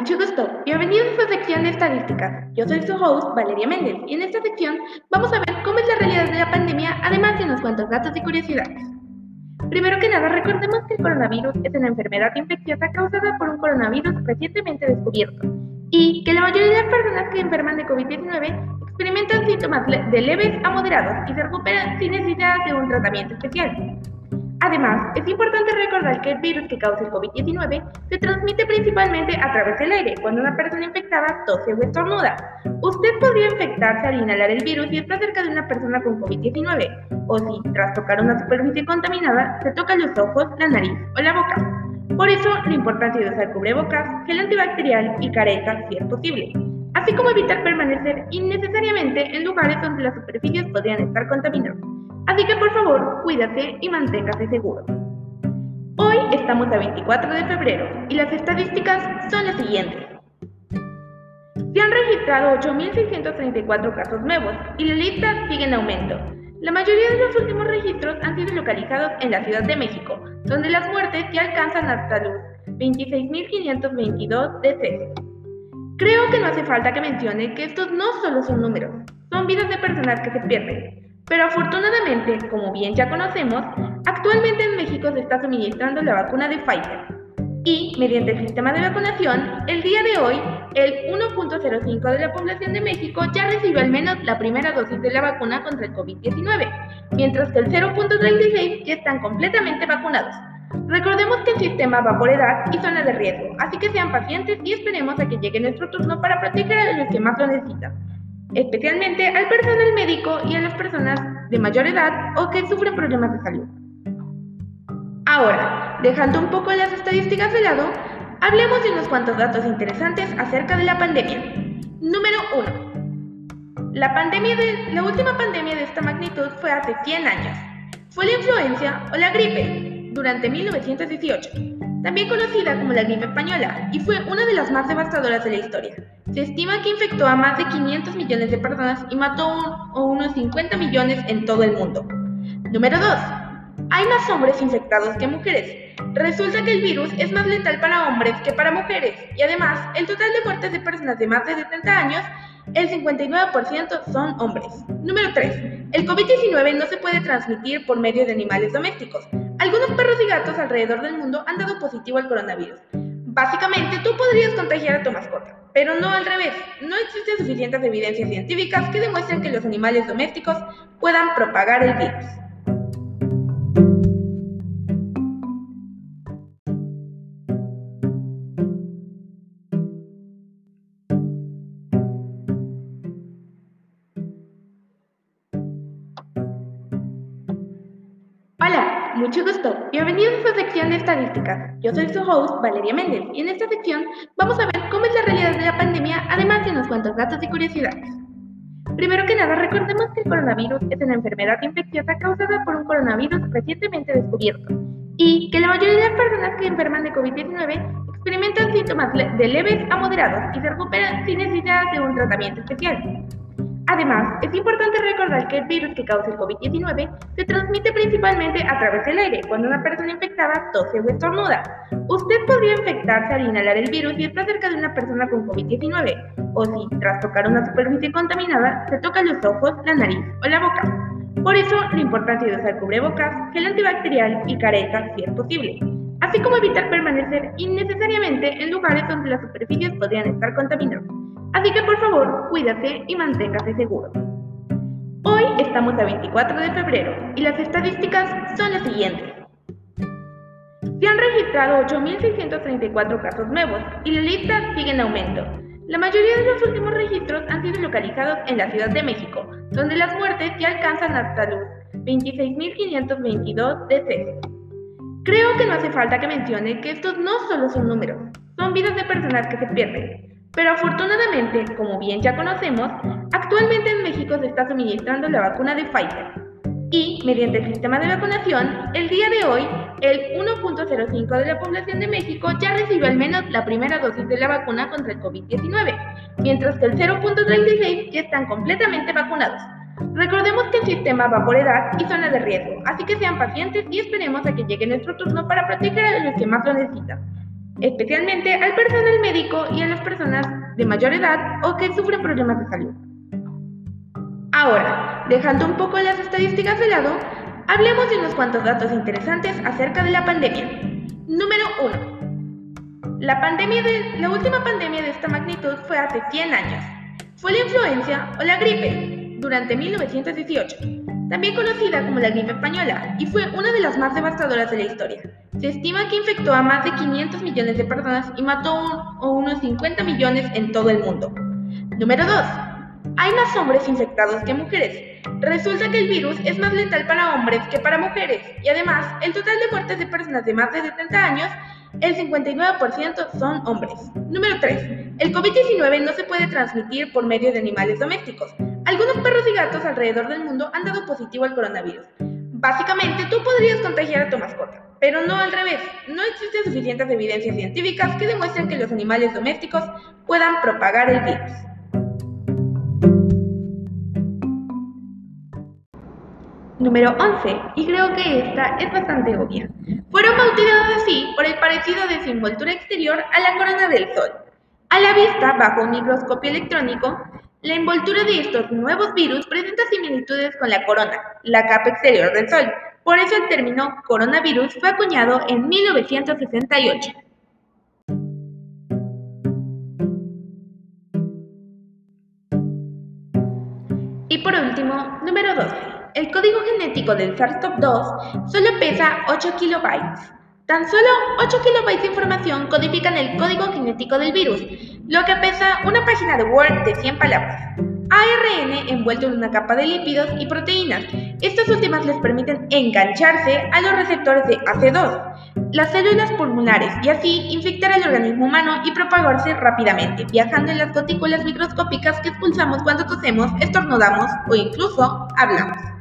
mucho gusto. Bienvenidos a su sección de estadísticas. Yo soy su host, Valeria Méndez, y en esta sección vamos a ver cómo es la realidad de la pandemia, además de unos cuantos datos y curiosidades. Primero que nada, recordemos que el coronavirus es una enfermedad infecciosa causada por un coronavirus recientemente descubierto y que la mayoría de las personas que enferman de COVID-19 experimentan síntomas de leves a moderados y se recuperan sin necesidad de un tratamiento especial. Además, es importante recordar que el virus que causa el COVID-19 se transmite principalmente a través del aire, cuando una persona infectada tose o estornuda. Usted podría infectarse al inhalar el virus si está cerca de una persona con COVID-19, o si, tras tocar una superficie contaminada, se toca los ojos, la nariz o la boca. Por eso, la importancia de usar cubrebocas, gel antibacterial y careta si es posible, así como evitar permanecer innecesariamente en lugares donde las superficies podrían estar contaminadas. Así que por favor, cuídate y manténgase seguro. Hoy estamos a 24 de febrero y las estadísticas son las siguientes. Se han registrado 8.634 casos nuevos y la lista sigue en aumento. La mayoría de los últimos registros han sido localizados en la Ciudad de México, donde las muertes ya alcanzan hasta los 26.522 decesos. Creo que no hace falta que mencione que estos no solo son números, son vidas de personas que se pierden, pero afortunadamente, como bien ya conocemos, actualmente en México se está suministrando la vacuna de Pfizer. Y, mediante el sistema de vacunación, el día de hoy, el 1.05 de la población de México ya recibió al menos la primera dosis de la vacuna contra el COVID-19, mientras que el 0.36 ya están completamente vacunados. Recordemos que el sistema va por edad y zona de riesgo, así que sean pacientes y esperemos a que llegue nuestro turno para proteger a los que más lo necesitan especialmente al personal médico y a las personas de mayor edad o que sufren problemas de salud. Ahora, dejando un poco las estadísticas de lado, hablemos de unos cuantos datos interesantes acerca de la pandemia. Número 1. La, pandemia de, la última pandemia de esta magnitud fue hace 100 años. Fue la influencia o la gripe durante 1918 también conocida como la gripe española, y fue una de las más devastadoras de la historia. Se estima que infectó a más de 500 millones de personas y mató a unos 50 millones en todo el mundo. Número 2. Hay más hombres infectados que mujeres. Resulta que el virus es más letal para hombres que para mujeres, y además, el total de muertes de personas de más de 70 años, el 59% son hombres. Número 3. El COVID-19 no se puede transmitir por medio de animales domésticos. Algunos perros y gatos alrededor del mundo han dado positivo al coronavirus. Básicamente, tú podrías contagiar a tu mascota, pero no al revés. No existen suficientes evidencias científicas que demuestren que los animales domésticos puedan propagar el virus. Mucho gusto. Bienvenidos a su sección de estadísticas. Yo soy su host, Valeria Méndez, y en esta sección vamos a ver cómo es la realidad de la pandemia, además de unos cuantos datos y curiosidades. Primero que nada, recordemos que el coronavirus es una enfermedad infecciosa causada por un coronavirus recientemente descubierto y que la mayoría de las personas que enferman de COVID-19 experimentan síntomas de leves a moderados y se recuperan sin necesidad de un tratamiento especial. Además, es importante recordar que el virus que causa el COVID-19 se transmite principalmente a través del aire, cuando una persona infectada tose o estornuda. Usted podría infectarse al inhalar el virus si está cerca de una persona con COVID-19, o si, tras tocar una superficie contaminada, se toca los ojos, la nariz o la boca. Por eso, la importancia de usar cubrebocas, gel antibacterial y careta si es posible, así como evitar permanecer innecesariamente en lugares donde las superficies podrían estar contaminadas. Así que por favor, cuídate y manténgase seguro. Hoy estamos a 24 de febrero y las estadísticas son las siguientes. Se han registrado 8.634 casos nuevos y la lista sigue en aumento. La mayoría de los últimos registros han sido localizados en la Ciudad de México, donde las muertes ya alcanzan hasta los 26.522 decesos. Creo que no hace falta que mencione que estos no solo son números, son vidas de personas que se pierden, pero afortunadamente, como bien ya conocemos, actualmente en México se está suministrando la vacuna de Pfizer. Y, mediante el sistema de vacunación, el día de hoy, el 1.05 de la población de México ya recibió al menos la primera dosis de la vacuna contra el COVID-19, mientras que el 0.36 ya están completamente vacunados. Recordemos que el sistema va por edad y zona de riesgo, así que sean pacientes y esperemos a que llegue nuestro turno para proteger a los que más lo necesitan. Especialmente al personal médico y a las personas de mayor edad o que sufren problemas de salud. Ahora, dejando un poco las estadísticas de lado, hablemos de unos cuantos datos interesantes acerca de la pandemia. Número 1. La, pandemia de, la última pandemia de esta magnitud fue hace 100 años. Fue la influencia o la gripe durante 1918, también conocida como la gripe española, y fue una de las más devastadoras de la historia. Se estima que infectó a más de 500 millones de personas y mató a unos 50 millones en todo el mundo. Número 2. Hay más hombres infectados que mujeres. Resulta que el virus es más letal para hombres que para mujeres y además el total de muertes de personas de más de 70 años, el 59% son hombres. Número 3. El COVID-19 no se puede transmitir por medio de animales domésticos. Algunos perros y gatos alrededor del mundo han dado positivo al coronavirus. Básicamente, tú podrías contagiar a tu mascota, pero no al revés. No existen suficientes evidencias científicas que demuestren que los animales domésticos puedan propagar el virus. Número 11, y creo que esta es bastante obvia. Fueron bautizados así por el parecido de su envoltura exterior a la corona del Sol. A la vista, bajo un microscopio electrónico, la envoltura de estos nuevos virus presenta similitudes con la corona, la capa exterior del Sol. Por eso el término coronavirus fue acuñado en 1968. Y por último, número 12. El código genético del SARS-CoV-2 solo pesa 8 kilobytes. Tan solo 8 kilobytes de información codifican el código genético del virus, lo que pesa una página de Word de 100 palabras. ARN envuelto en una capa de lípidos y proteínas. Estas últimas les permiten engancharse a los receptores de AC2, las células pulmonares y así infectar al organismo humano y propagarse rápidamente, viajando en las gotículas microscópicas que expulsamos cuando tosemos, estornudamos o incluso hablamos.